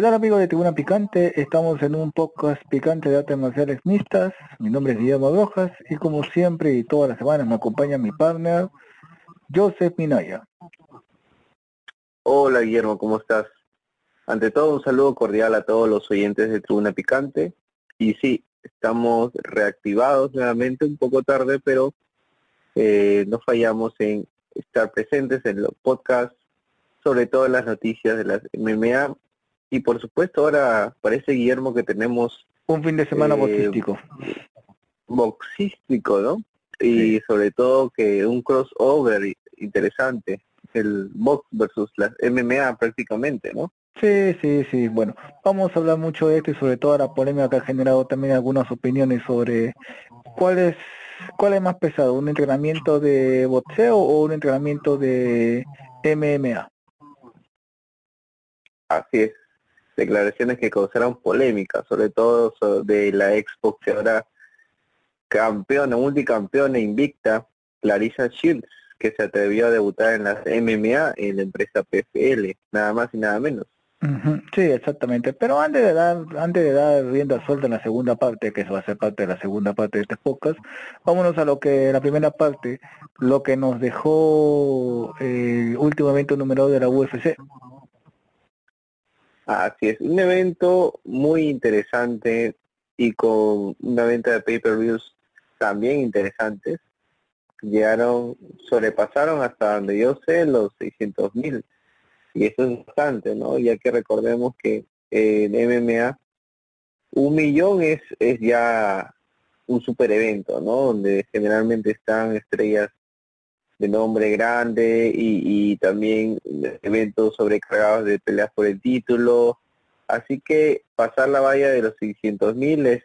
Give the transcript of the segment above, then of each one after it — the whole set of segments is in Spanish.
¿Qué tal amigos de Tribuna Picante? Estamos en un podcast picante de artes marciales mixtas. Mi nombre es Guillermo Rojas y como siempre y todas las semanas me acompaña mi partner Joseph Minaya. Hola Guillermo, ¿cómo estás? Ante todo un saludo cordial a todos los oyentes de Tribuna Picante. Y sí, estamos reactivados nuevamente un poco tarde, pero eh, no fallamos en estar presentes en los podcasts, sobre todo las noticias de las MMA y por supuesto ahora parece, Guillermo, que tenemos... Un fin de semana eh, boxístico. Boxístico, ¿no? Y sobre todo que un crossover interesante, el box versus las MMA prácticamente, ¿no? Sí, sí, sí. Bueno, vamos a hablar mucho de esto y sobre todo la polémica que ha generado también algunas opiniones sobre cuál es cuál es más pesado, un entrenamiento de boxeo o un entrenamiento de MMA. Así es declaraciones que causaron polémica, sobre todo de la ex boxeadora campeona, multicampeona invicta, Clarissa Shields, que se atrevió a debutar en las MMA en la empresa PFL, nada más y nada menos. Sí, exactamente. Pero antes de dar, antes de dar rienda suelta en la segunda parte, que eso va a ser parte de la segunda parte de este podcast, vámonos a lo que la primera parte, lo que nos dejó el último evento número de la UFC. Así es, un evento muy interesante y con una venta de pay-per-views también interesantes. Llegaron, sobrepasaron hasta donde yo sé los 600 mil. Y eso es bastante, ¿no? Ya que recordemos que en MMA un millón es, es ya un super evento, ¿no? Donde generalmente están estrellas de nombre grande y, también eventos sobrecargados de peleas por el título. Así que pasar la valla de los 600 mil es,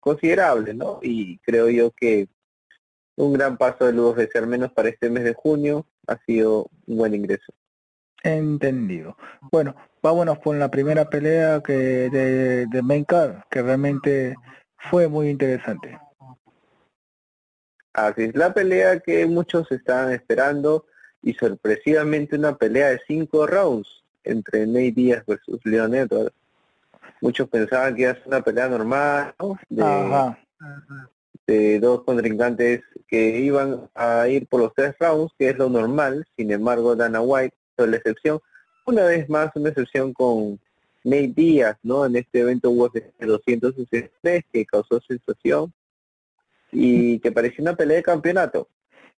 considerable, ¿no? Y creo yo que un gran paso de UFC, al menos para este mes de junio, ha sido un buen ingreso. Entendido. Bueno, vámonos con la primera pelea que de, de Main Card, que realmente fue muy interesante. Así es la pelea que muchos estaban esperando y sorpresivamente una pelea de cinco rounds entre Nate Díaz versus Leon Edwards. Muchos pensaban que iba a ser una pelea normal, De, dos contrincantes que iban a ir por los tres rounds, que es lo normal. Sin embargo, Dana White fue la excepción. Una vez más, una excepción con Nate Díaz, ¿no? En este evento UFC 263 que causó sensación y que parecía una pelea de campeonato.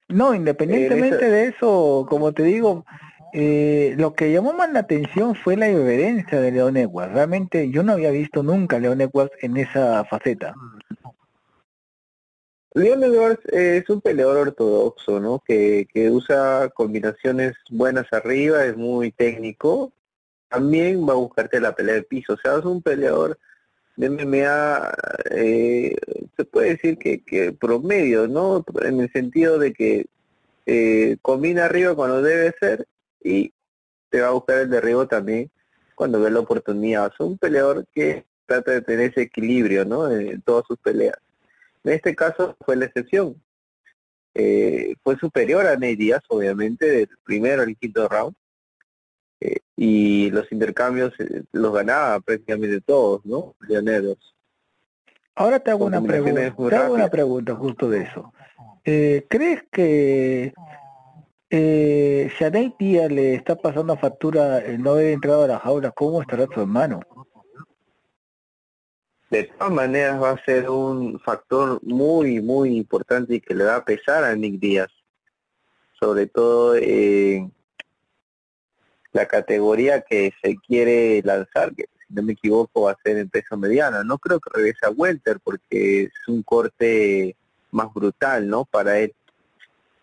No, independientemente de eso, como te digo, eh, lo que llamó más la atención fue la irreverencia de Leon Edwards. Realmente yo no había visto nunca a Leon Edwards en esa faceta. Leon Edwards es un peleador ortodoxo, ¿no? Que, que usa combinaciones buenas arriba, es muy técnico. También va a buscarte la pelea de piso. O sea, es un peleador de MMA eh, se puede decir que, promedio, ¿no? En el sentido de que eh, combina arriba cuando debe ser y te va a buscar el derribo también cuando ve la oportunidad. Es un peleador que trata de tener ese equilibrio, ¿no? En, todas sus peleas. En este caso fue la excepción. Eh, fue superior a Ney Díaz, obviamente, del primero al quinto round. Eh, y los intercambios eh, los ganaba prácticamente todos, ¿no? Leoneros. Ahora te hago una pregunta, te hago una pregunta justo de eso. Eh, ¿Crees que eh, si a le está pasando factura el no haber entrado a la jaula, cómo estará su hermano? De todas maneras va a ser un factor muy, muy importante y que le va a pesar a Nick Díaz. Sobre todo eh, la categoría que se quiere lanzar, que si no me equivoco va a ser en peso mediano. No creo que regrese a Welter porque es un corte más brutal, ¿no? Para él.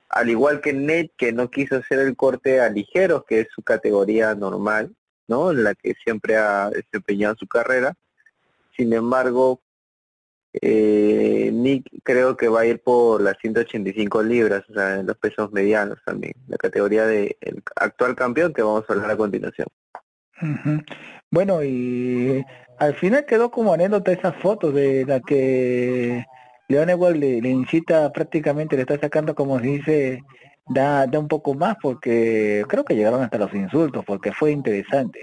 Al igual que Nate, que no quiso hacer el corte a ligeros, que es su categoría normal, ¿no? En la que siempre ha desempeñado su carrera. Sin embargo, eh, Nick creo que va a ir por las 185 libras, o sea, en los pesos medianos también, la categoría del actual campeón que vamos a hablar a continuación. Bueno, y al final quedó como anécdota esas fotos de la que Leon igual le, incita prácticamente, le está sacando como se dice, da, da un poco más porque creo que llegaron hasta los insultos porque fue interesante.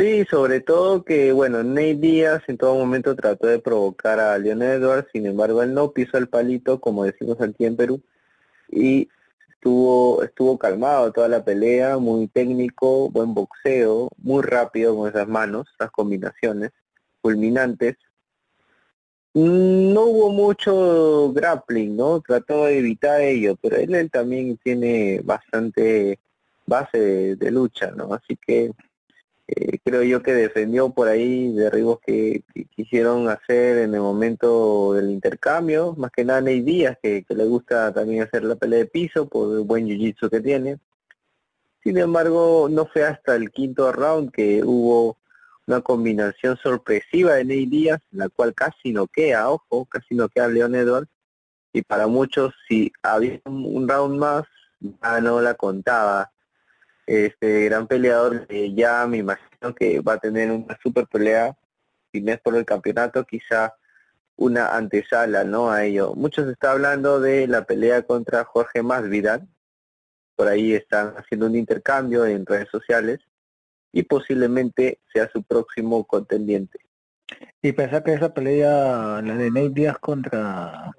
Sí, sobre todo que, bueno, Nate Díaz en todo momento trató de provocar a Leonel Edwards, sin embargo él no pisó el palito, como decimos aquí en Perú, y estuvo, estuvo calmado toda la pelea, muy técnico, buen boxeo, muy rápido con esas manos, las combinaciones, fulminantes. No hubo mucho grappling, ¿no? Trató de evitar ello, pero él, él también tiene bastante base de lucha, ¿no? Así que eh, creo yo que defendió por ahí derribos que, que, quisieron hacer en el momento del intercambio, más que nada Ney Díaz, que, que, le gusta también hacer la pelea de piso por el buen jiu-jitsu que tiene. Sin embargo, no fue hasta el quinto round que hubo una combinación sorpresiva de Ney Díaz, la cual casi no queda, ojo, casi no queda Leon Edwards, y para muchos si había un round más, ya no la contaba este gran peleador ya me imagino que va a tener una super pelea, si no es por el campeonato, quizá una antesala no a ello. Muchos están hablando de la pelea contra Jorge Masvidal, por ahí están haciendo un intercambio en redes sociales y posiblemente sea su próximo contendiente. Y pensar que esa pelea, la de Nate Díaz contra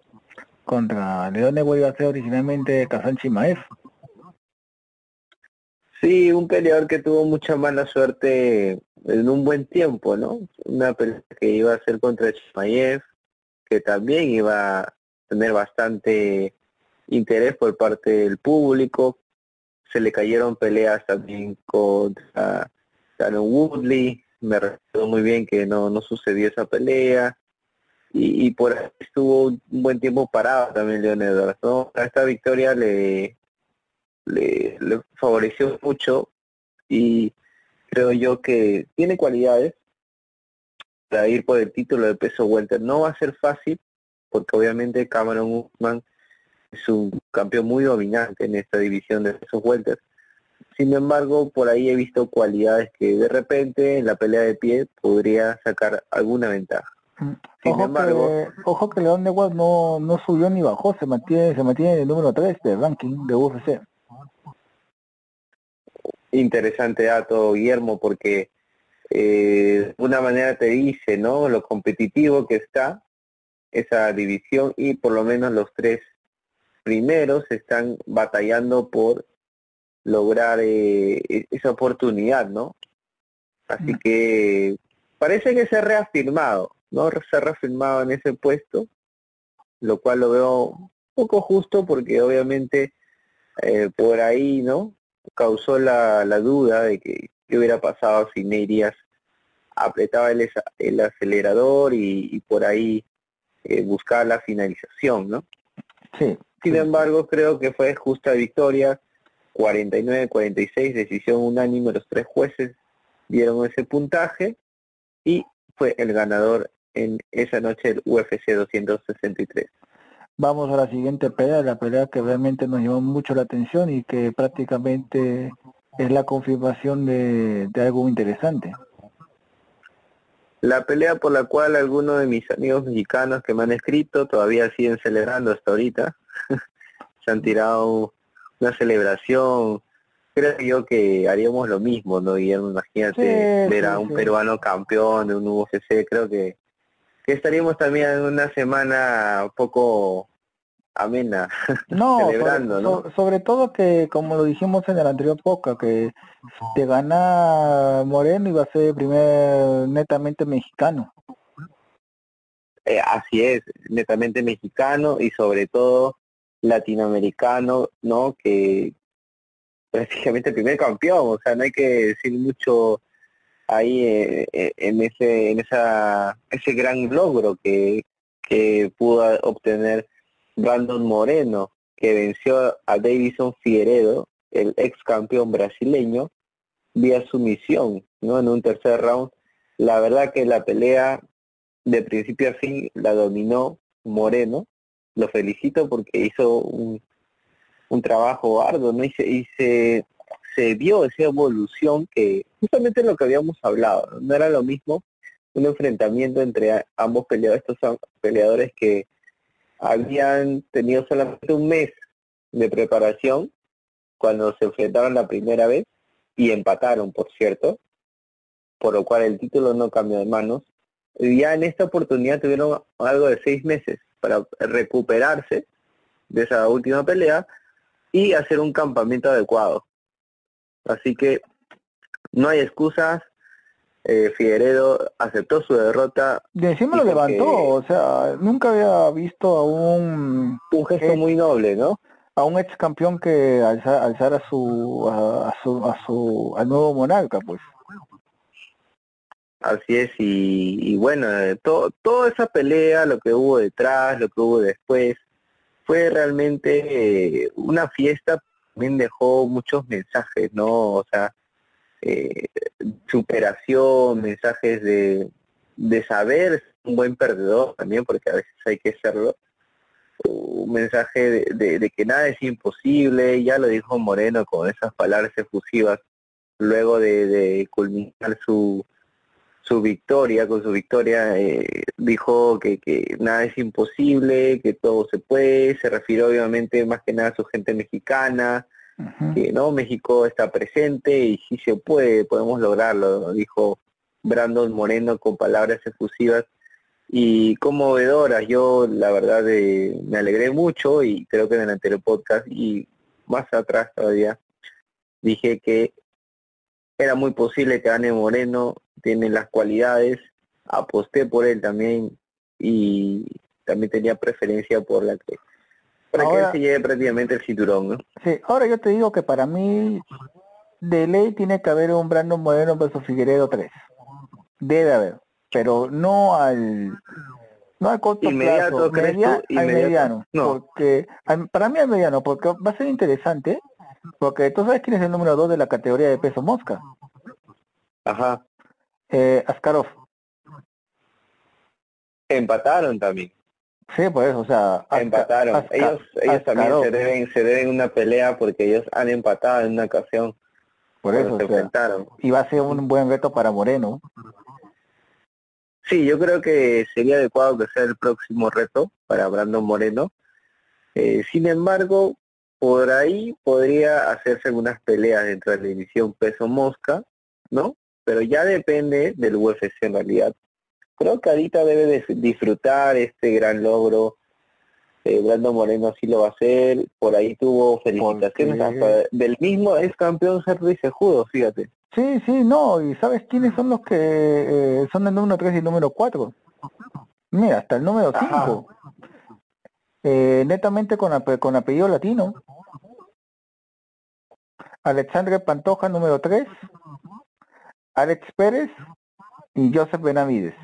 contra Leone vuelve a ser originalmente Kazan Chimaev. Sí, un peleador que tuvo mucha mala suerte en un buen tiempo, ¿no? Una pelea que iba a ser contra Chimaev, que también iba a tener bastante interés por parte del público. Se le cayeron peleas también contra Shannon Woodley. Me recuerdo muy bien que no, no sucedió esa pelea. Y, y por ahí estuvo un buen tiempo parado también Leonel ¿no? A esta victoria le, le, le favoreció mucho y creo yo que tiene cualidades para ir por el título de peso welter. No va a ser fácil porque obviamente Cameron Usman es un campeón muy dominante en esta división de pesos welter. Sin embargo, por ahí he visto cualidades que de repente en la pelea de pie podría sacar alguna ventaja. Mm. Sin ojo embargo, que, ojo que León de no, no subió ni bajó, se mantiene, se mantiene en el número 3 del ranking de UFC interesante dato, Guillermo, porque eh, de una manera te dice, ¿no? Lo competitivo que está esa división y por lo menos los tres primeros están batallando por lograr eh, e-, esa oportunidad, ¿no? Así mm. que parece que se ha reafirmado, ¿no? Se ha reafirmado en ese puesto, lo cual lo veo un poco justo porque obviamente eh, por ahí, ¿no? Causó la, la duda de que qué hubiera pasado si Neirías apretaba el, el acelerador y, por ahí eh, buscaba la finalización, ¿no? Sí. Sin embargo, creo que fue justa victoria, 49-46, decisión unánime, los tres jueces dieron ese puntaje y fue el ganador en esa noche del UFC 263. Vamos a la siguiente pelea, la pelea que realmente nos llamó mucho la atención y que prácticamente es la confirmación de, de algo interesante. La pelea por la cual algunos de mis amigos mexicanos que me han escrito todavía siguen celebrando hasta ahorita. Se han tirado una celebración. Creo yo que haríamos lo mismo, ¿no? Guillermo, imagínate ver a un peruano campeón de un UFC. Creo que, que estaríamos también en una semana un poco amena, no, celebrando, sobre, sobre, todo que, como lo dijimos en el anterior poca, que te gana Moreno iba a ser el primer netamente mexicano. Eh, así es, netamente mexicano y sobre todo latinoamericano, ¿no? Que prácticamente el primer campeón, o sea, no hay que decir mucho ahí eh, eh, en ese en esa ese gran logro que, que pudo obtener Brandon Moreno, que venció a Davison Figueredo, el ex campeón brasileño, vía sumisión, ¿no? En un tercer round. La verdad que la pelea de principio a fin la dominó Moreno. Lo felicito porque hizo un, un trabajo arduo, ¿no? Y se, y se, se vio esa evolución que justamente lo que habíamos hablado, no era lo mismo un enfrentamiento entre ambos peleadores, estos peleadores que habían tenido solamente un mes de preparación cuando se enfrentaron la primera vez y empataron, por cierto. por lo cual el título no cambió de manos. Y ya en esta oportunidad tuvieron algo de seis meses para recuperarse de esa última pelea y hacer un campamento adecuado. Así que no hay excusas. Eh, Figueredo aceptó su derrota. Y encima lo levantó, o sea, nunca había visto a un... Un gesto muy noble, ¿no? A un ex campeón que alzara a su, a, su, a su, al nuevo monarca, pues. Así es, y, bueno, eh, toda esa pelea, lo que hubo detrás, lo que hubo después, fue realmente eh, una fiesta, también dejó muchos mensajes, ¿no? O sea, eh, superación, mensajes de, de saber un buen perdedor también, porque a veces hay que serlo, un mensaje de, de, que nada es imposible, ya lo dijo Moreno con esas palabras efusivas, luego de, culminar su, su victoria, con su victoria, eh, dijo que, que nada es imposible, que todo se puede, se refirió obviamente más que nada a su gente mexicana, que no, México está presente y si se puede, podemos lograrlo, dijo Brandon Moreno con palabras efusivas. Y conmovedoras. Yo la verdad eh, me alegré mucho y creo que en el anterior podcast y más atrás todavía dije que era muy posible que gane Moreno, tiene las cualidades, aposté por él también y también tenía preferencia por la que para que él se lleve prácticamente el cinturón, ¿no? Sí, ahora yo te digo que para mí de ley tiene que haber un Brandon Moreno versus Figueredo 3. Debe haber, pero no al no al corto plazo, media, al mediano, no. porque para mí al mediano, porque va a ser interesante, porque tú sabes quién es el número 2 de la categoría de peso mosca. Ajá. Eh, Askarov. Empataron también. Sí, pues, o sea, empataron. ellos ellos también se deben se deben una pelea porque ellos han empatado en una ocasión. Por eso se enfrentaron. Y va a ser un buen reto para Moreno. Sí, yo creo que sería adecuado que sea el próximo reto para Brandon Moreno. Eh, sin embargo, por ahí podría hacerse algunas peleas dentro de la división peso mosca, ¿no? Pero ya depende del UFC en realidad creo que ahorita debe disfrutar este gran logro. Eh, Brando Moreno sí lo va a hacer, por ahí tuvo felicitaciones del mismo ex campeón Sergio Sejudo, fíjate. Sí, sí, no, y ¿sabes quiénes son los que eh, son el número 3 y el número 4? Mira, hasta el número 5. Eh, netamente con, con apellido latino. Alexandre Pantoja, número 3. Alex Pérez Joseph Benavides.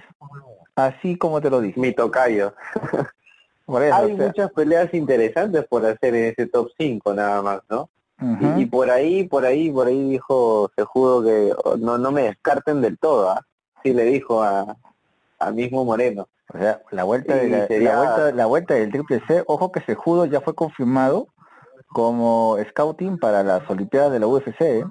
Así como te lo dije. Mi tocayo. Hay muchas peleas interesantes por hacer en ese top 5 nada más, ¿no? y, por ahí, por ahí, por ahí dijo Sejudo que no no me descarten del todo, ¿ah? Sí le dijo a, a mismo Moreno. O sea, la vuelta, de la, vuelta, la vuelta del triple C, ojo que Sejudo ya fue confirmado como scouting para las Olimpiadas de la UFC. ¿eh?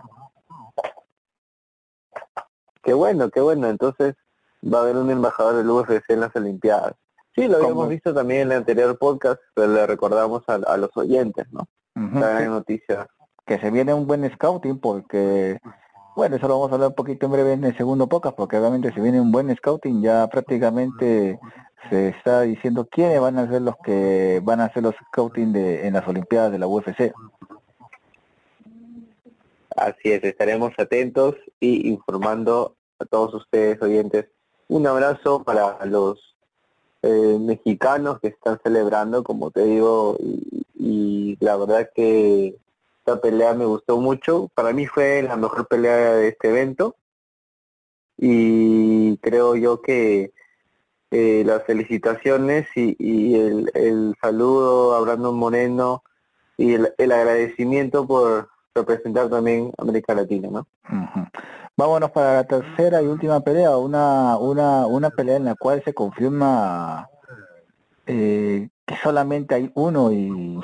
Qué bueno, qué bueno. Entonces, va a haber un embajador del UFC en las Olimpiadas. Sí, lo habíamos visto también en el anterior podcast, pero le recordamos a, los oyentes, ¿no? La gran noticia. Que se viene un buen scouting porque, bueno, eso lo vamos a hablar un poquito en breve en el segundo podcast, porque obviamente si viene un buen scouting ya prácticamente se está diciendo quiénes van a ser los que van a hacer los scouting de, en las Olimpiadas de la UFC. Así es, estaremos atentos y informando a todos ustedes oyentes un abrazo para los eh, mexicanos que están celebrando, como te digo, y, la verdad que esta pelea me gustó mucho. Para mí fue la mejor pelea de este evento y creo yo que eh, las felicitaciones y, el, saludo a Brandon Moreno y el, agradecimiento por representar también América Latina, ¿no? Vámonos para la tercera y última pelea, una, una, una pelea en la cual se confirma eh, que solamente hay uno y,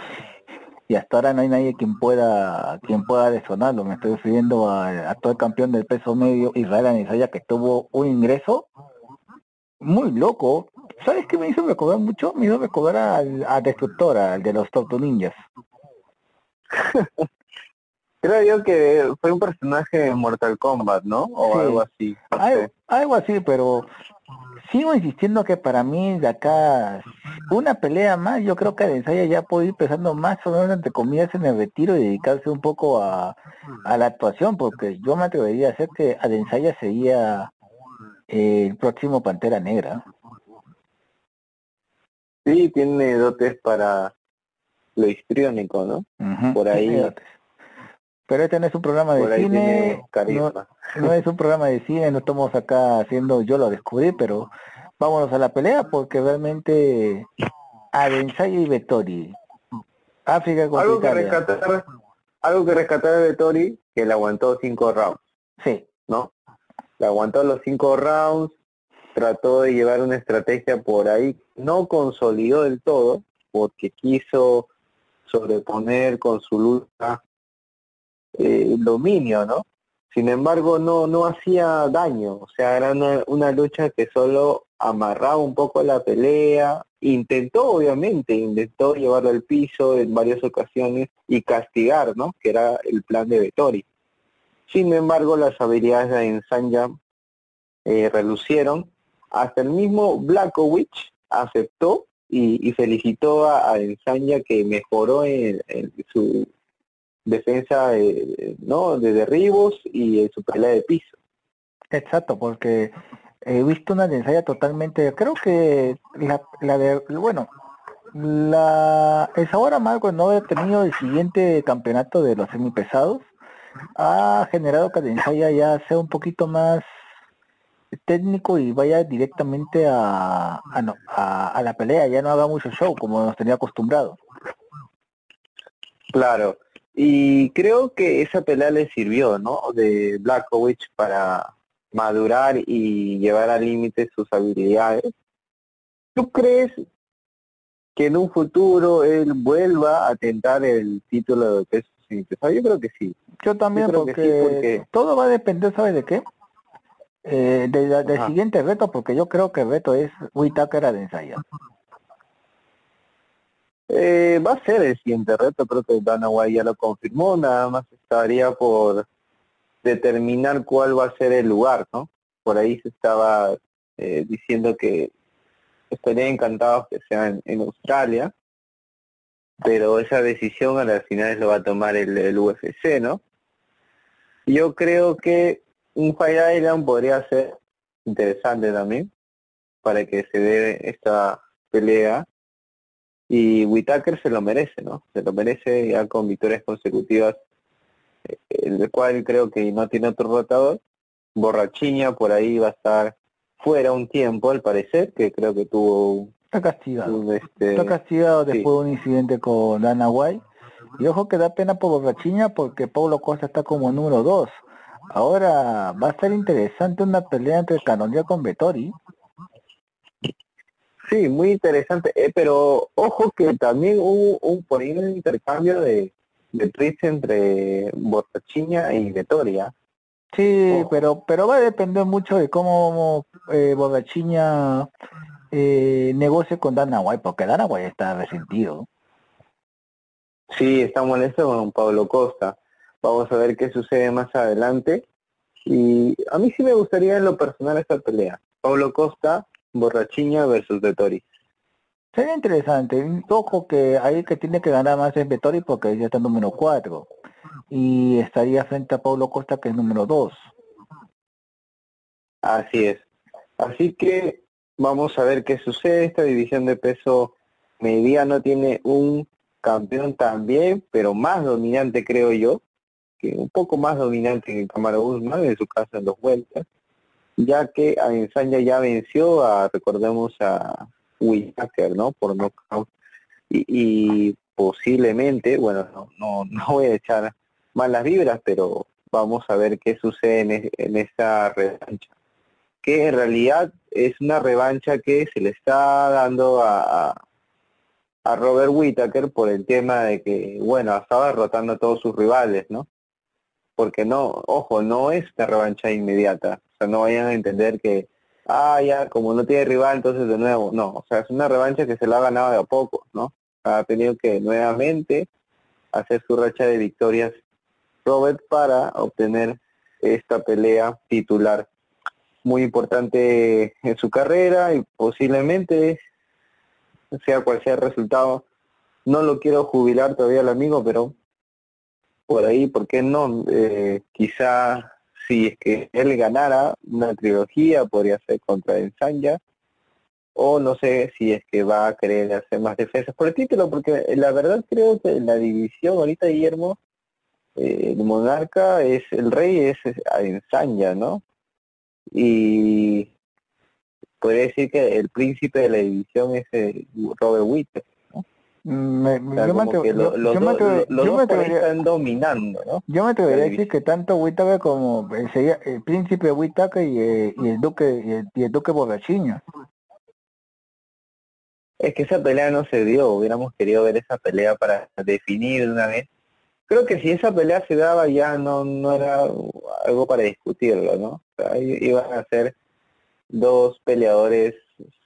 y hasta ahora no hay nadie quien pueda quien pueda desonarlo. Me estoy refiriendo al actual campeón del peso medio, Israel Anisaya, que tuvo un ingreso muy loco. ¿Sabes qué me hizo recordar mucho? Me hizo recordar al, a Destructora, al de los Tortu Ninjas. Creo yo que fue un personaje de Mortal Kombat, ¿no? O algo así. algo, así, pero sigo insistiendo que para mí de acá una pelea más, yo creo que Adensaya ya puede ir pensando más o menos entre comillas en el retiro y dedicarse un poco a, la actuación, porque yo me atrevería a hacer que Adensaya sería el próximo Pantera Negra. Sí, tiene dotes para lo histriónico, ¿no? Por ahí. Pero este no es un programa de cine, no, es un programa de cine, no estamos acá haciendo, yo lo descubrí, pero vámonos a la pelea porque realmente Adensaya y Vettori, África algo que rescatar, algo que rescatar de Vettori, que le aguantó cinco rounds. Sí. ¿No? Le aguantó los cinco rounds, trató de llevar una estrategia por ahí, no consolidó del todo, porque quiso sobreponer con su lucha eh, dominio, ¿no? Sin embargo, no, no hacía daño, o sea, era una, lucha que solo amarraba un poco la pelea, intentó obviamente, intentó llevarlo al piso en varias ocasiones y castigar, ¿no? Que era el plan de Vettori. Sin embargo, las habilidades de Ensanya eh, relucieron. Hasta el mismo Blackowicz aceptó y, felicitó a, a que mejoró en, su defensa no de derribos y en su pelea de piso. Exacto, porque he visto una ensaya totalmente, creo que la, la de, bueno, la el sabor amargo no haber tenido el siguiente campeonato de los semipesados ha generado que ensaya ya sea un poquito más técnico y vaya directamente a, a, a, la pelea, ya no haga mucho show como nos tenía acostumbrado. Claro, y creo que esa pelea le sirvió, ¿no? De Blackowicz para madurar y llevar al límite sus habilidades. ¿Tú crees que en un futuro él vuelva a tentar el título de peso sin Yo creo que sí. Yo también, porque, todo va a depender, ¿sabes de qué? Eh, del siguiente reto, porque yo creo que el reto es Whitaker de ensayo. Eh, va a ser el siguiente reto, creo que Dana White ya lo confirmó, nada más estaría por determinar cuál va a ser el lugar, ¿no? Por ahí se estaba eh, diciendo que estaría encantado que sea en, Australia, pero esa decisión a las finales lo va a tomar el, el UFC, ¿no? Yo creo que un Fire Island podría ser interesante también para que se dé esta pelea y Whitaker se lo merece, ¿no? Se lo merece ya con victorias consecutivas, eh, el cual creo que no tiene otro rotador. Borrachiña por ahí va a estar fuera un tiempo al parecer, que creo que tuvo Está castigado. este... Está castigado después de un incidente con Dana White. Y ojo que da pena por Borrachiña porque Pablo Costa está como número 2. Ahora va a ser interesante una pelea entre Canonía con Vettori. Sí, muy interesante, eh, pero ojo que también hubo un, por ahí un intercambio de, de tweets entre Borrachiña y Vettoria. Sí, pero pero va a depender mucho de cómo eh, Borrachiña eh, negocie con Dana White, porque Dana White está resentido. Sí, está molesto con Pablo Costa. Vamos a ver qué sucede más adelante. Y a mí sí me gustaría en lo personal esta pelea. Pablo Costa, Borrachiña versus Vettori. Sería interesante. Ojo que ahí que tiene que ganar más es Vettori porque ya está en número 4. Y estaría frente a Pablo Costa que es número 2. Así es. Así que vamos a ver qué sucede. Esta división de peso mediano tiene un campeón también, pero más dominante creo yo, que un poco más dominante que Camaro Guzmán en su casa en dos vueltas, ya que a Ensanya ya venció a, recordemos, a Whitaker, ¿no? Por knockout. Y, posiblemente, bueno, no, no, no voy a echar malas vibras, pero vamos a ver qué sucede en, en esa revancha. Que en realidad es una revancha que se le está dando a, a Robert Whittaker por el tema de que, bueno, estaba derrotando a todos sus rivales, ¿no? Porque no, ojo, no es una revancha inmediata. No vayan a entender que, ah, ya, como no tiene rival, entonces de nuevo. No, o sea, es una revancha que se la ha ganado de a poco, ¿no? Ha tenido que nuevamente hacer su racha de victorias Robert para obtener esta pelea titular muy importante en su carrera y posiblemente sea cual sea el resultado no lo quiero jubilar todavía el amigo pero por ahí por qué no eh, quizá si es que él ganara una trilogía podría ser contra Ensanya o no sé si es que va a querer hacer más defensas por el título porque la verdad creo que en la división ahorita Guillermo eh, el monarca es el rey es, no y podría decir que el príncipe de la división es eh, Robert Witt me, yo, me están dominando, ¿no? Yo me atrevería a decir que tanto Whittaker como el, el príncipe Whittaker y, eh, y, el duque y el, duque Borrachiño. Es que esa pelea no se dio, hubiéramos querido ver esa pelea para definir de una vez. Creo que si esa pelea se daba ya no, no era algo para discutirlo, ¿no? O iban a ser dos peleadores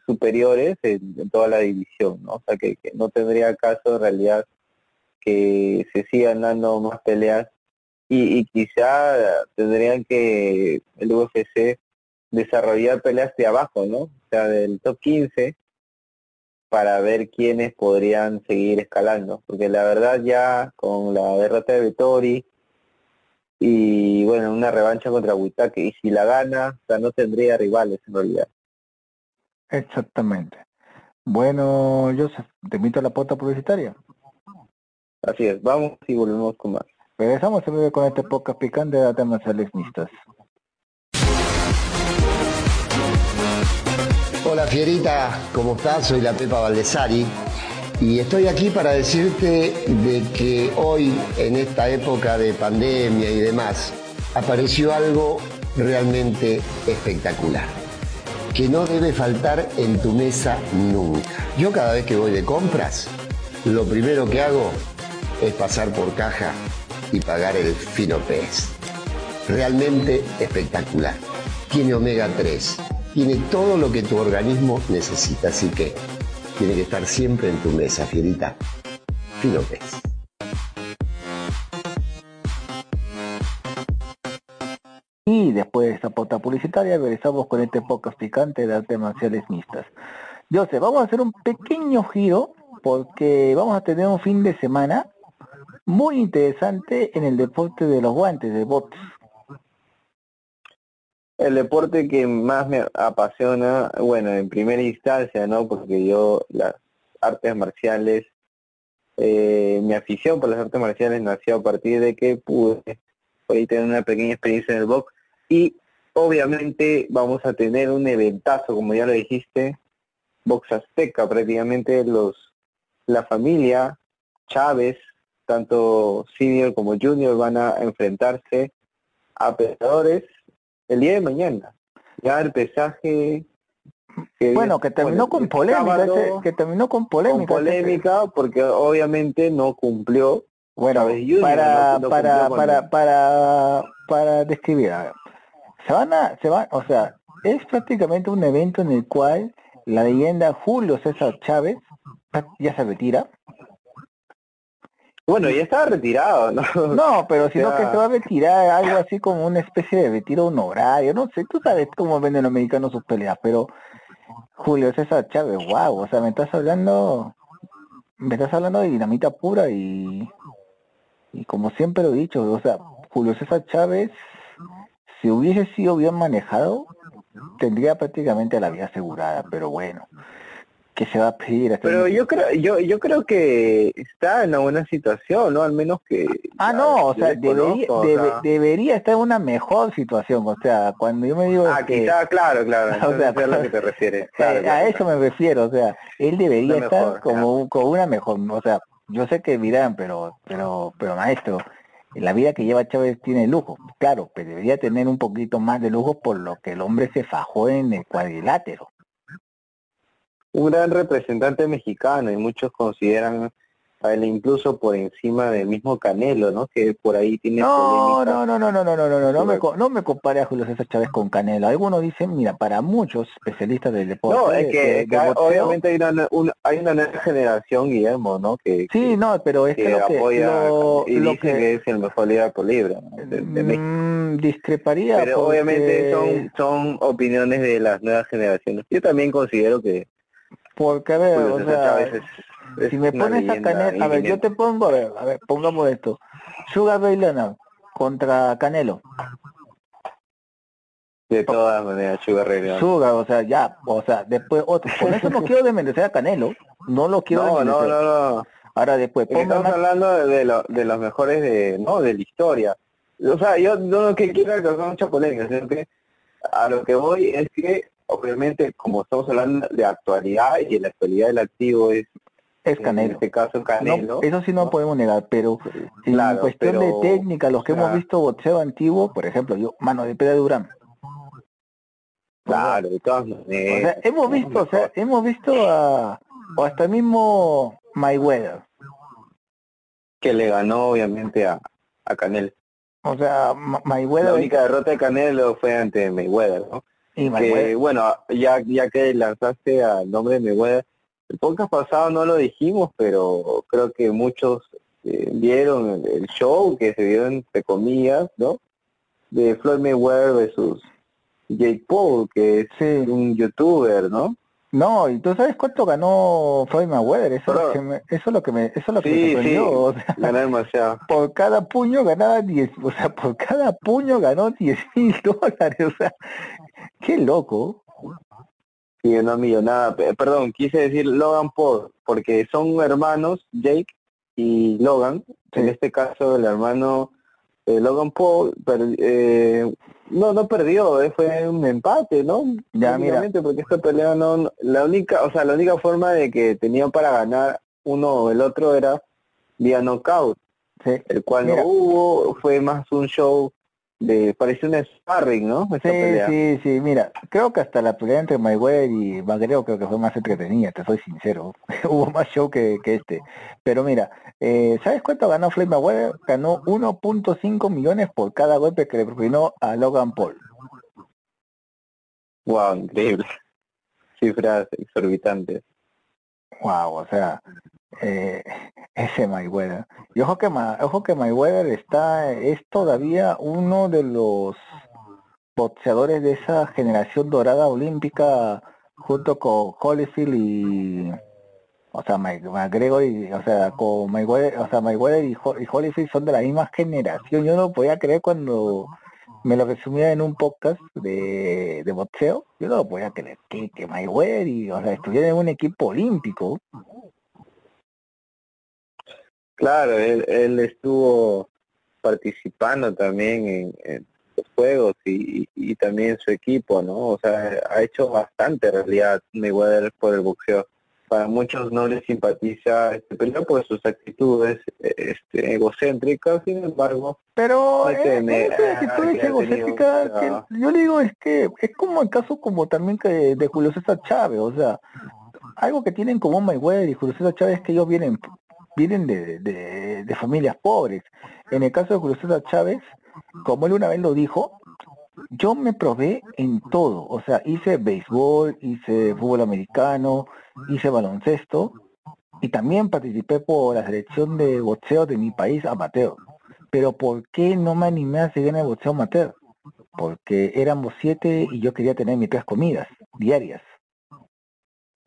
superiores en, toda la división, ¿no? O sea, que, no tendría caso en realidad que se sigan dando más peleas y, quizá tendrían que el UFC desarrollar peleas de abajo, ¿no? O sea, del top 15 para ver quiénes podrían seguir escalando, porque la verdad ya con la derrota de Vettori y bueno, una revancha contra Witake, y si la gana, o sea, no tendría rivales en realidad. Exactamente. Bueno, Joseph, te invito a la pauta publicitaria. Así es, vamos y volvemos con más. Regresamos en con este podcast picante de temas mixtas. Hola Fierita, ¿cómo estás? Soy la Pepa Valdesari y estoy aquí para decirte de que hoy, en esta época de pandemia y demás, apareció algo realmente espectacular que no debe faltar en tu mesa nunca. Yo cada vez que voy de compras, lo primero que hago es pasar por caja y pagar el fino pez. Realmente espectacular. Tiene omega 3, tiene todo lo que tu organismo necesita, así que tiene que estar siempre en tu mesa, fierita. Fino pez. Después de esta pauta publicitaria regresamos con este podcast picante de artes marciales mixtas. José, vamos a hacer un pequeño giro porque vamos a tener un fin de semana muy interesante en el deporte de los guantes, de bots. El deporte que más me apasiona, bueno, en primera instancia, ¿no? Porque yo las artes marciales, eh, mi afición por las artes marciales nació a partir de que pude por tener una pequeña experiencia en el box y obviamente vamos a tener un eventazo, como ya lo dijiste, Box Azteca, prácticamente los la familia Chávez, tanto senior como junior, van a enfrentarse a peleadores el día de mañana. Ya el pesaje bueno, que terminó con polémica, que terminó con polémica. Con polémica porque obviamente no cumplió. Bueno, para, para, para, para, para describir, se van a, se van, o sea, es prácticamente un evento en el cual la leyenda Julio César Chávez ya se retira. Bueno, ya estaba retirado, ¿no? No, pero sino que se va a retirar algo así como una especie de retiro honorario, no sé, tú sabes cómo venden los mexicanos sus peleas, pero Julio César Chávez, wow, o sea, me estás hablando, me estás hablando de dinamita pura y, y como siempre lo he dicho, o sea, Julio César Chávez si hubiese sido bien manejado, tendría prácticamente la vida asegurada, pero bueno, que se va a pedir? Pero yo creo, yo, yo creo que está en una buena situación, ¿no? Al menos que... Ah, no, o sea, debería, debería estar en una mejor situación, o sea, cuando yo me digo... Ah, que, quizá, claro, claro, o sea, a lo que te refieres. a eso me refiero, o sea, él debería estar como, como una mejor, o sea, yo sé que dirán, pero, pero, pero maestro, la vida que lleva Chávez tiene lujo, claro, pero debería tener un poquito más de lujo por lo que el hombre se fajó en el cuadrilátero. Un gran representante mexicano y muchos consideran él incluso por encima del mismo Canelo, ¿no? Que por ahí tiene no, no, no, no, no, no, no, no, no, no me, no me compare a Julio César Chávez con Canelo. Algunos dicen, mira, para muchos especialistas del deporte, no, es que obviamente hay una, hay una nueva generación, Guillermo, ¿no? Que sí, no, pero es que, lo que lo, y dice que, es el mejor líder por libre de, mm, discreparía, pero obviamente son son opiniones de las nuevas generaciones. Yo también considero que porque a ver, o sea, si me pones a Canelo, a ver, yo te pongo, a ver, a ver, pongamos esto. Sugar Ray Leonard contra Canelo. De todas maneras, Sugar Ray Leonard. Sugar, o sea, ya, o sea, después otro. Con eso no quiero desmerecer a Canelo, no lo quiero No, no, no, no. Ahora después, estamos hablando de, lo, de los mejores de, no, de la historia. O sea, yo no lo que quiero causar mucha polémica, sino que a lo que voy es que obviamente como estamos hablando de actualidad y en la actualidad del activo es es Canelo. En este caso Canelo. eso sí no, podemos negar, pero en cuestión de técnica, los que hemos visto boxeo antiguo, por ejemplo, yo, mano de Pedro Durán. Claro, de todas maneras. O sea, hemos visto, o sea, hemos visto a, o hasta mismo Mayweather. Que le ganó obviamente a, a Canelo. O sea, Mayweather... La única derrota de Canelo fue ante Mayweather, ¿no? Y que, bueno, ya, ya que lanzaste al nombre de Mayweather, el podcast pasado no lo dijimos, pero creo que muchos eh, vieron el, show que se dio entre comillas, ¿no? De Floyd Mayweather versus Jake Paul, que es un youtuber, ¿no? No, y tú sabes cuánto ganó Floyd Mayweather, eso, es lo que me, eso es lo que me, eso es lo que me sorprendió. demasiado. Por cada puño ganaba 10, o sea, por cada puño ganó 10 mil dólares, o sea, qué loco. Sí, una millonada. Perdón, quise decir Logan Paul, porque son hermanos, Jake y Logan. En este caso, el hermano eh, Logan Paul, eh, no, no perdió, eh, fue un empate, ¿no? Ya, mira. Porque esta pelea no, la única, o sea, la única forma de que tenían para ganar uno o el otro era vía knockout. El cual no hubo, fue más un show de parece un sparring, ¿no? sí, sí, sí, mira, creo que hasta la pelea entre Mayweather y Magreo creo que fue más entretenida, te soy sincero, hubo más show que, que este, pero mira, eh, ¿sabes cuánto ganó Floyd Mayweather? Ganó 1.5 millones por cada golpe que le propinó a Logan Paul. Wow, increíble, cifras exorbitantes. Wow, o sea, eh, ese Mayweather. Y ojo que, ojo que Mayweather está, es todavía uno de los boxeadores de esa generación dorada olímpica junto con Holyfield y o sea McGregor y o sea con Mayweather, o sea Mayweather y, Holyfield son de la misma generación. Yo no podía creer cuando me lo resumía en un podcast de, de boxeo. Yo no podía creer que, que Mayweather y o sea estuvieran en un equipo olímpico Claro, él, él estuvo participando también en, los juegos y, y, también su equipo, ¿no? O sea, ha hecho bastante en realidad Mayweather por el boxeo. Para muchos no les simpatiza este peleo por sus actitudes este, egocéntricas, sin embargo. Pero eh, egocéntrica, yo digo es que es como el caso como también que de Julio César Chávez, o sea, algo que tienen como Mayweather y Julio César Chávez es que ellos vienen vienen de, de, familias pobres. En el caso de César Chávez, como él una vez lo dijo, yo me probé en todo, o sea, hice béisbol, hice fútbol americano, hice baloncesto y también participé por la selección de boxeo de mi país amateur. Pero ¿por qué no me animé a seguir en el boxeo amateur? Porque éramos siete y yo quería tener mis tres comidas diarias.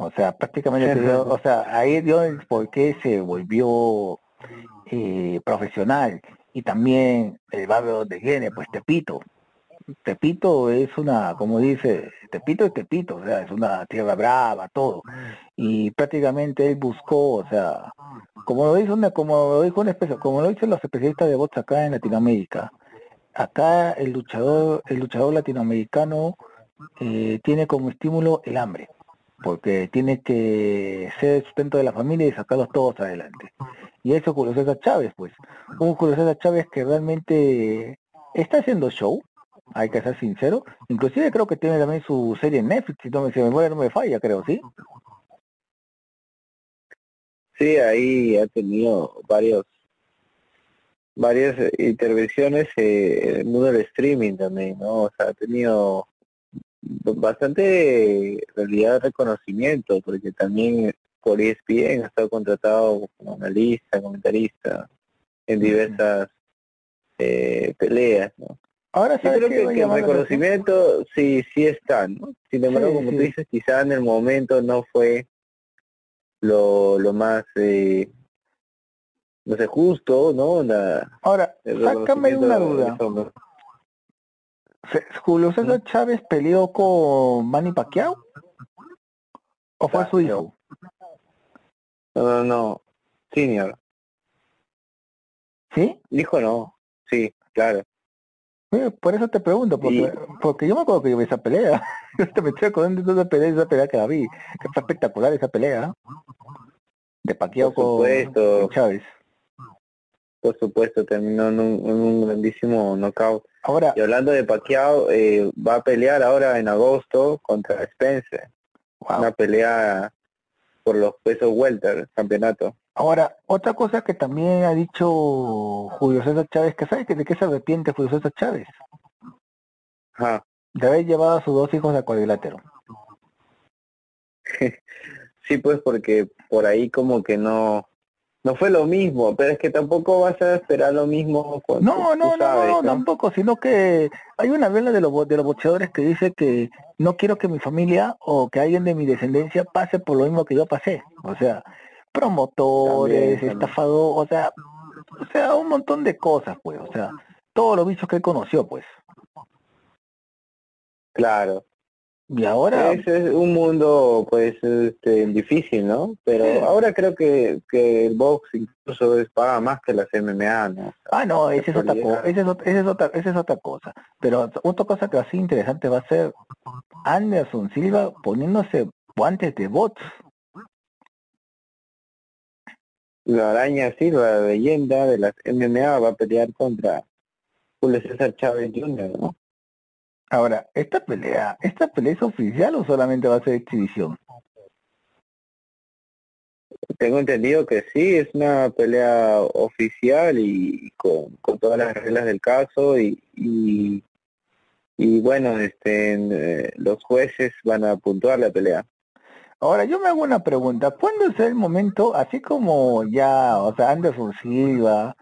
O sea, prácticamente, o sea, ahí dio el por qué se volvió eh, profesional. Y también el barrio de viene, pues Tepito. Tepito es una, como dice, Tepito es Tepito, o sea, es una tierra brava, todo. Y prácticamente él buscó, o sea, como lo dice una, como lo dijo un como lo dicen los especialistas de box acá en Latinoamérica, acá el luchador, el luchador latinoamericano eh, tiene como estímulo el hambre porque tiene que ser el sustento de la familia y sacarlos todos adelante. Y eso Julio César Chávez, pues. Un Julio César Chávez que realmente está haciendo show, hay que ser sincero. Inclusive creo que tiene también su serie en Netflix, si no me, si me no me falla, creo, ¿sí? Sí, ahí ha tenido varios varias intervenciones eh, en el mundo del streaming también, ¿no? O sea, ha tenido bastante realidad reconocimiento, porque también por ESPN ha estado contratado como analista, comentarista en diversas eh, peleas, ¿no? Ahora Yo creo que, el reconocimiento sí sí está, ¿no? Sin embargo, como tú dices, quizá en el momento no fue lo, lo más, eh, no sé, justo, ¿no? La, Ahora, sácame una duda. ¿Julio César Chávez peleó con Manny Pacquiao? ¿O fue su hijo? No, no, no. Senior. ¿Sí? Hijo no. Sí, claro. por eso te pregunto, porque, porque yo me acuerdo que yo vi esa pelea. te metí acordando de esa pelea, esa pelea que la vi. Que fue espectacular esa pelea. De Pacquiao con Chávez. Por supuesto, terminó en un, grandísimo knockout. Ahora, y hablando de Pacquiao, eh, va a pelear ahora en agosto contra Spencer. Una pelea por los pesos welter, campeonato. Ahora, otra cosa que también ha dicho Julio César Chávez, que sabe que de qué se arrepiente Julio César Chávez. De haber llevado a sus dos hijos a cuadrilátero. sí, pues porque por ahí como que no no fue lo mismo, pero es que tampoco vas a esperar lo mismo. No, no, no, no, tampoco, sino que hay una vela de los, de los boxeadores que dice que no quiero que mi familia o que alguien de mi descendencia pase por lo mismo que yo pasé. O sea, promotores, estafadores, o sea, o sea, un montón de cosas, pues, o sea, todos los bichos que él conoció, pues. Claro. Y ahora... Es, es un mundo, pues, este, difícil, ¿no? Pero ahora creo que, que el box incluso es, paga más que las MMA, ¿no? ah, no, esa es, otra cosa, esa, es otra, esa, es otra, esa es otra cosa. Pero otra cosa que va a ser interesante va a ser Anderson Silva poniéndose guantes de bots. La araña Silva, la leyenda de las MMA, va a pelear contra Julio César Chávez Jr., ¿no? Ahora, ¿esta pelea, esta pelea es oficial o solamente va a ser exhibición? Tengo entendido que sí, es una pelea oficial y con, todas las reglas del caso y, y, bueno, este, eh, los jueces van a puntuar la pelea. Ahora, yo me hago una pregunta, ¿cuándo es el momento, así como ya, o sea, Anderson Silva,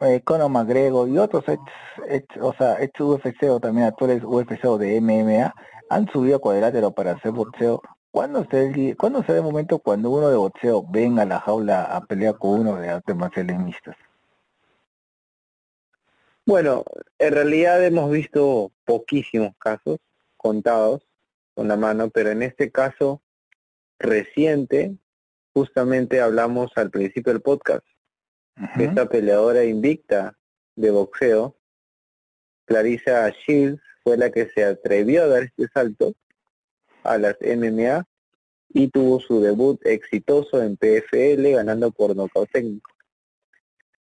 eh, Conor McGregor y otros ex, o sea, ex UFC o también actores UFC o de MMA han subido a cuadrilátero para hacer boxeo. ¿Cuándo se, ¿Cuándo el momento cuando uno de boxeo venga a la jaula a pelear con uno de artes marciales mixtas? Bueno, en realidad hemos visto poquísimos casos contados con la mano, pero en este caso reciente, justamente hablamos al principio del podcast esta peleadora invicta de boxeo, Clarissa Shields, fue la que se atrevió a dar este salto a las MMA y tuvo su debut exitoso en PFL ganando por nocaut técnico.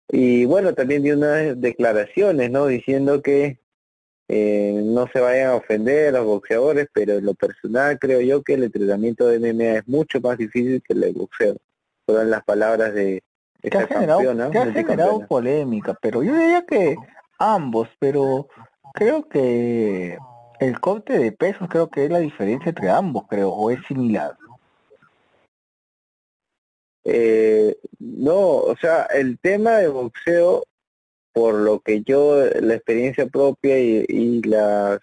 Y bueno, también dio unas declaraciones, ¿no? Diciendo que eh, no se vayan a ofender a los boxeadores, pero en lo personal creo yo que el entrenamiento de MMA es mucho más difícil que el de boxeo. Fueron las palabras de, que ha generado, polémica, pero yo diría que ambos, pero creo que el corte de pesos creo que es la diferencia entre ambos, creo, o es similar. Eh, no, o sea, el tema de boxeo, por lo que yo, la experiencia propia y, las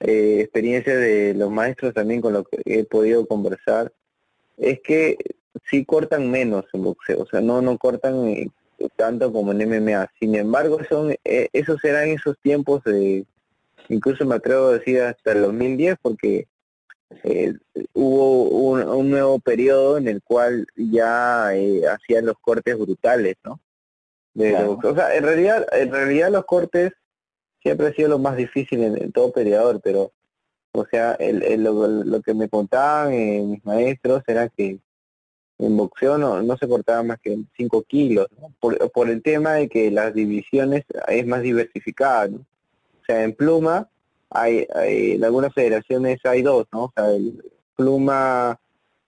eh, experiencias de los maestros también con lo que he podido conversar, es que sí cortan menos en boxeo, o sea, no no cortan eh, tanto como en MMA. Sin embargo, son eh, esos eran esos tiempos de, incluso me atrevo a decir hasta el 2010, porque eh, hubo un, nuevo periodo en el cual ya hacían los cortes brutales, ¿no? O sea, en realidad, en realidad los cortes siempre ha sido lo más difícil en, todo peleador, pero, o sea, el, lo, que me contaban mis maestros era que en boxeo no, no se cortaba más que 5 kilos, por, por, el tema de que las divisiones es más diversificada, ¿no? O sea, en pluma hay, en algunas federaciones hay dos, ¿no? O sea, el pluma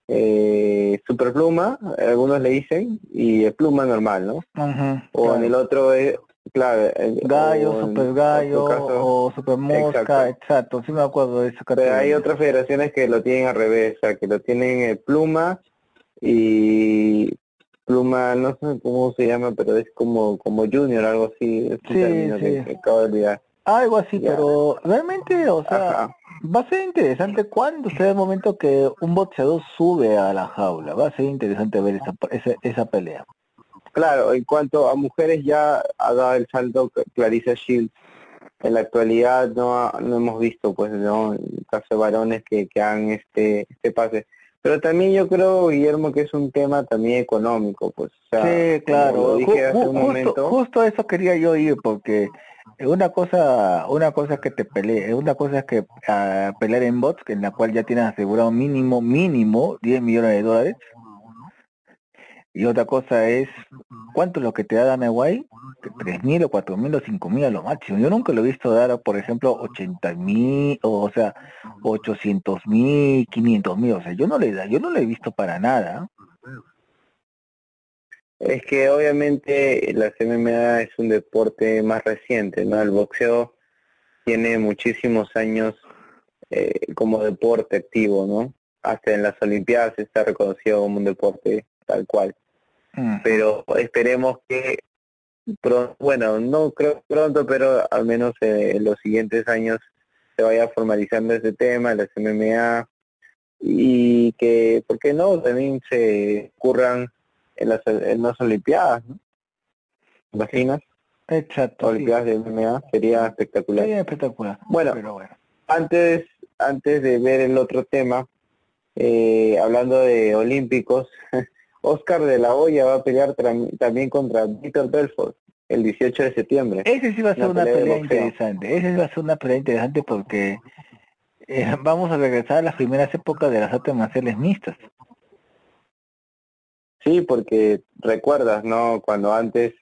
eh, superpluma, algunos le dicen, y el pluma normal, ¿no? o en el otro es, claro, gallo, super gallo o super mosca, exacto. sí me acuerdo de eso. Pero hay otras federaciones que lo tienen al revés, o sea, que lo tienen el pluma y pluma, no sé cómo se llama, pero es como como junior, algo así, es sí, sí. Que, acabo de olvidar. Algo así, pero realmente, o sea, va a ser interesante cuando sea el momento que un boxeador sube a la jaula. Va a ser interesante ver esa, esa, esa pelea. Claro, en cuanto a mujeres ya ha dado el salto Clarissa Shields. En la actualidad no, no hemos visto, pues, no, en caso de varones que, que hagan este, este pase. Pero también yo creo, Guillermo, que es un tema también económico, pues. sí, claro. justo, justo eso quería yo ir, porque una cosa, una cosa es que te pelee, una cosa es que uh, pelear en bots, en la cual ya tienes asegurado mínimo, mínimo 10 millones de dólares. Y otra cosa es, ¿cuánto es lo que te da Dana White? ¿Tres mil o cuatro mil o cinco mil a lo máximo? Yo nunca lo he visto dar, por ejemplo, 80 mil, o, o sea, 800 mil, 500 mil, o sea, yo no le da, yo no lo he visto para nada. Es que obviamente la MMA es un deporte más reciente, ¿no? El boxeo tiene muchísimos años eh, como deporte activo, ¿no? Hasta en las Olimpiadas está reconocido como un deporte tal cual. Pero esperemos que, bueno, no creo pronto, pero al menos en los siguientes años se vaya formalizando ese tema, la MMA, y que, ¿por qué no? También se ocurran en las, en las Olimpiadas, ¿no? ¿Imaginas? Exacto. Olimpiadas de MMA sería espectacular. Sería espectacular. Bueno, antes antes de ver el otro tema, eh, hablando de olímpicos, Oscar de la Hoya va a pelear también contra Víctor Belfort el 18 de septiembre. Ese sí va a ser una, pelea, interesante. Ese sí va a ser una pelea interesante porque eh, vamos a regresar a las primeras épocas de las artes marciales mixtas. Sí, porque recuerdas, ¿no? Cuando antes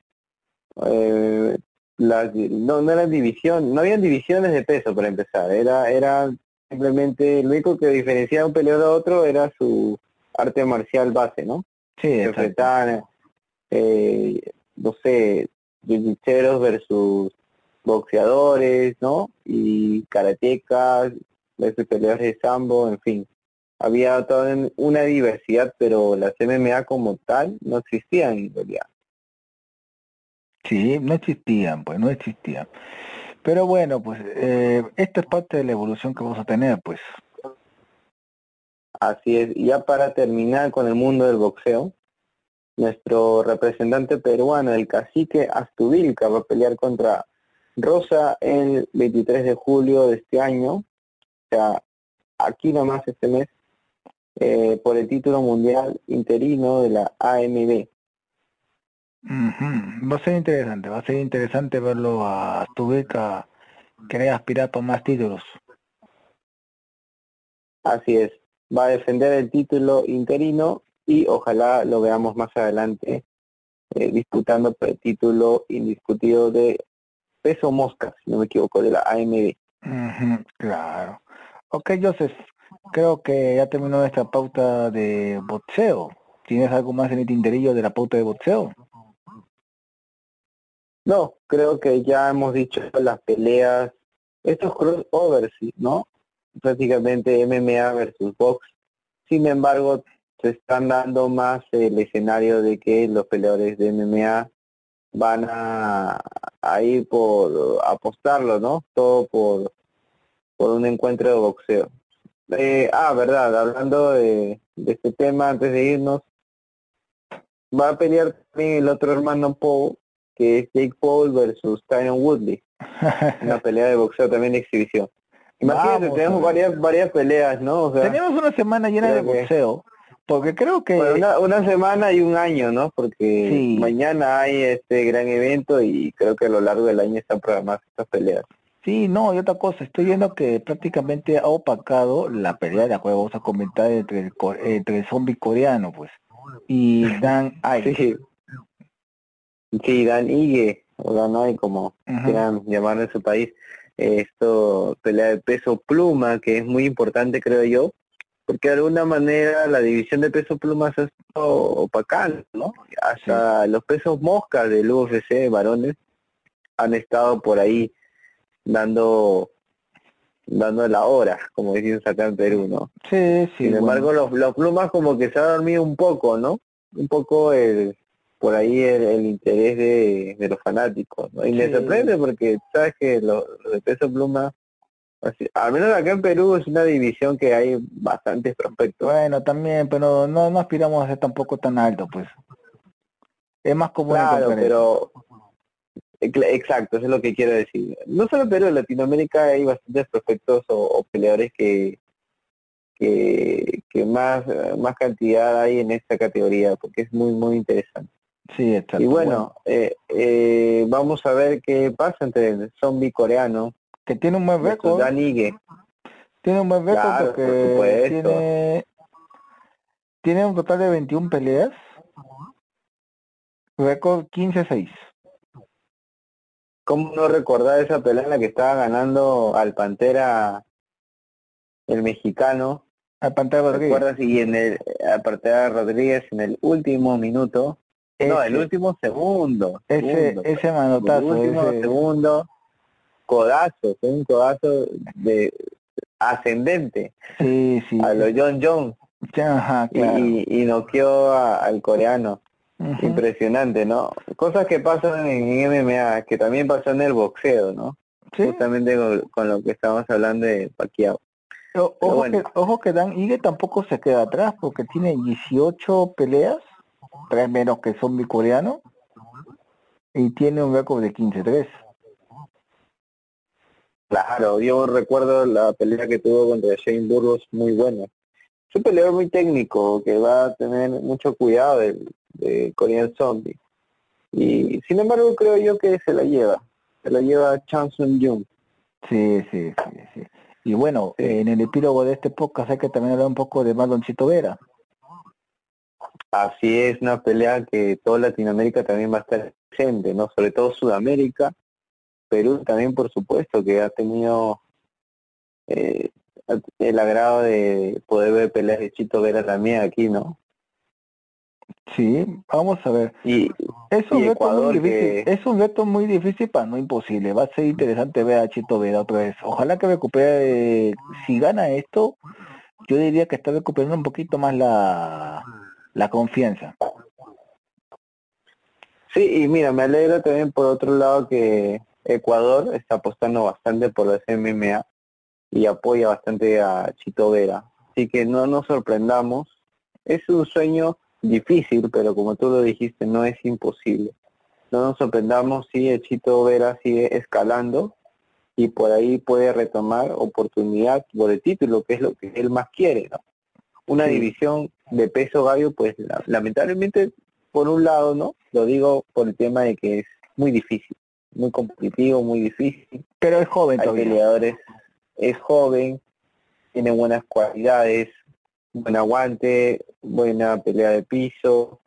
eh, las, no, no eran división, no habían divisiones de peso para empezar, era, era simplemente lo único que diferenciaba un peleador a otro era su arte marcial base, ¿no? Sí, eh, no sé, jiu versus boxeadores, ¿no? Y karatecas, versus peleadores de sambo, en fin había toda una diversidad, pero las MMA como tal no existían en realidad. Sí, no existían, pues no existían. Pero bueno, pues eh, esta es parte de la evolución que vamos a tener, pues. Así es, y ya para terminar con el mundo del boxeo, nuestro representante peruano, el cacique Astubilca, va a pelear contra Rosa el 23 de julio de este año, o sea, aquí nomás este mes, eh, por el título mundial interino de la AMB. Va a ser interesante, va a ser interesante verlo a Tubeca querer aspirar por más títulos. Así es, va a defender el título interino y ojalá lo veamos más adelante eh, disputando por el título indiscutido de peso mosca, si no me equivoco, de la AMB. claro. Ok, Joseph, creo que ya terminó nuestra pauta de boxeo. ¿Tienes algo más en el tinterillo de la pauta de boxeo? No, creo que ya hemos dicho las peleas, estos crossovers, ¿no? Prácticamente MMA versus box. Sin embargo, se están dando más el escenario de que los peleadores de MMA van a, a ir por apostarlo, ¿no? Todo por, por un encuentro de boxeo. Eh, ah, verdad, hablando de, este tema antes de irnos, va a pelear también el otro hermano Paul, que es Jake Paul versus Tyron Woodley. Una pelea de boxeo también de exhibición. Imagínate, tenemos varias varias peleas, ¿no? tenemos una semana llena de boxeo, porque creo que... una, semana y un año, ¿no? Porque mañana hay este gran evento y creo que a lo largo del año están programadas estas peleas. Sí, no, y otra cosa, estoy viendo que prácticamente ha opacado la pelea de la cual vamos a comentar entre el, entre el zombie coreano, pues, y Dan Ige. Sí. Dan Ige, o Dan Ige, como quieran llamarlo en su país. Esto, pelea de peso pluma, que es muy importante, creo yo, porque de alguna manera la división de pesos plumas es opacada, ¿no? Hasta los pesos moscas del UFC varones han estado por ahí dando dando la hora, como decimos acá en Perú, ¿no? Sí, sí. Sin embargo, los, los plumas como que se ha dormido un poco, ¿no? Un poco el, por ahí el, interés de, de, los fanáticos, ¿no? Y me sorprende porque sabes que los de peso pluma, al menos acá en Perú es una división que hay bastantes prospectos. Bueno, también, pero no, no aspiramos a ser tampoco tan alto, pues. Es más común. Claro, pero Exacto, eso es lo que quiero decir. No solo en Perú, en Latinoamérica hay bastantes prospectos o, peleadores que, que, que, más, más cantidad hay en esta categoría, porque es muy, muy interesante. Sí, está. Y bueno, Eh, eh, vamos a ver qué pasa entre el zombie coreano. Que tiene un buen récord. Tiene un buen récord porque tiene, tiene un total de 21 peleas. Récord 15-6. ¿Cómo no recordar esa pelea en la que estaba ganando al Pantera el mexicano? Al Pantera Rodríguez. Y en el, al Pantera Rodríguez en el último minuto, no, el último segundo. Ese, ese manotazo. El último segundo, codazo, fue un codazo de ascendente. Sí, sí. A lo John Jones. Ajá, claro. Y, y noqueó al coreano. Impresionante, ¿no? Cosas que pasan en MMA, que también pasan en el boxeo, ¿no? ¿Sí? Justamente con, lo que estamos hablando de Pacquiao. ojo, que, ojo que Dan Ige tampoco se queda atrás porque tiene 18 peleas, tres menos que zombie coreano, y tiene un récord de 15-3. Claro, yo recuerdo la pelea que tuvo contra Shane Burgos muy buena. Es un peleador muy técnico que va a tener mucho cuidado de, de Korean Zombie. Y sin embargo creo yo que se la lleva, se la lleva Chanson Jung. Sí, sí, sí, sí. Y bueno, en el epílogo de este podcast hay que también hablar un poco de Marloncito Vera. Así es, una pelea que toda Latinoamérica también va a estar presente, ¿no? Sobre todo Sudamérica, Perú también por supuesto que ha tenido eh, el agrado de poder ver peleas de Chito Vera también aquí, ¿no? Sí, vamos a ver. Y, es un, reto muy difícil, es un reto muy difícil, para no imposible. Va a ser interesante ver a Chito Vera otra vez. Ojalá que recupere, si gana esto, yo diría que está recuperando un poquito más la, la confianza. Sí, y mira, me alegra también por otro lado que Ecuador está apostando bastante por los MMA y apoya bastante a Chito Vera. Así que no nos sorprendamos. Es un sueño difícil, pero como tú lo dijiste, no es imposible. No nos sorprendamos si Chito Vera sigue escalando y por ahí puede retomar oportunidad por el título, que es lo que él más quiere. ¿no? Una división de peso gallo, pues lamentablemente, por un lado, ¿no? Lo digo por el tema de que es muy difícil, muy competitivo, muy difícil. Pero es joven Hay peleadores, es joven, tiene buenas cualidades, buen aguante, buena pelea de piso,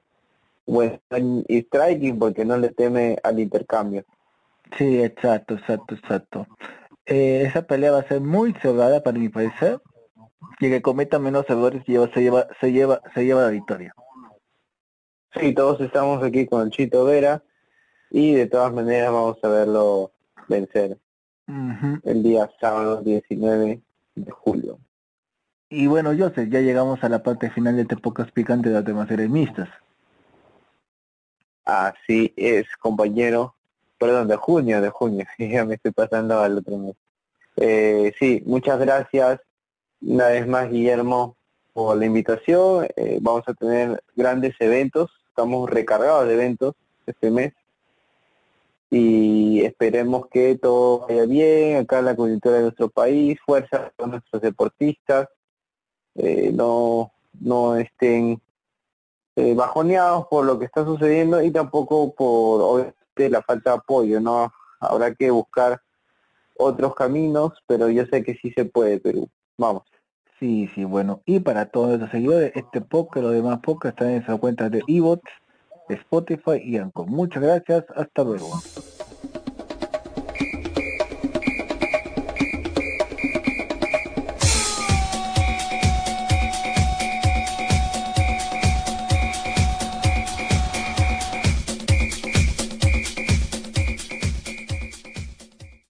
buen striking porque no le teme al intercambio. Sí, exacto, exacto, exacto. Eh, esa pelea va a ser muy cerrada para mi parecer y que cometa menos errores lleva, se lleva, se lleva, se lleva la victoria. Sí, todos estamos aquí con Chito Vera y de todas maneras vamos a verlo vencer el día sábado 19 de julio. Y bueno, Joseph, ya llegamos a la parte final de este podcast picante de temas mixtas. Así es, compañero. Perdón, de junio, de junio. ya me estoy pasando al otro mes. Eh, sí, muchas gracias una vez más, Guillermo, por la invitación. Eh, vamos a tener grandes eventos. Estamos recargados de eventos este mes. Y esperemos que todo vaya bien acá en la coyuntura de nuestro país. Fuerza a nuestros deportistas eh, no, no estén eh, bajoneados por lo que está sucediendo y tampoco por la falta de apoyo, ¿no? Habrá que buscar otros caminos, pero yo sé que sí se puede, Perú. Vamos. Sí, sí, bueno. Y para todos los seguidores, este podcast, los demás podcasts están en esa cuenta de eBots, Spotify y Anchor. Muchas gracias, hasta luego.